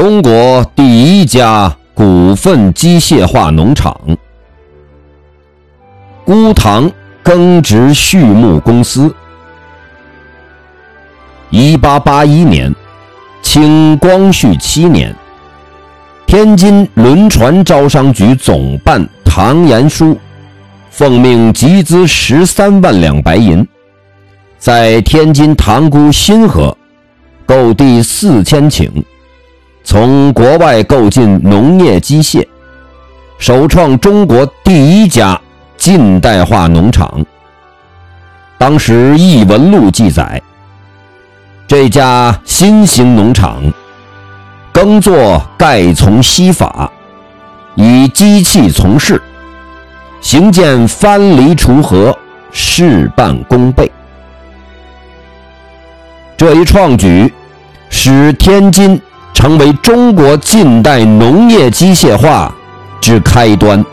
中国第一家股份机械化农场——孤塘耕植畜牧公司。一八八一年，清光绪七年，天津轮船招商局总办唐延书奉命集资十三万两白银，在天津塘沽新河购地四千顷。从国外购进农业机械，首创中国第一家近代化农场。当时《异闻录》记载，这家新型农场耕作盖从西法，以机器从事，行建翻犁锄禾，事半功倍。这一创举使天津。成为中国近代农业机械化之开端。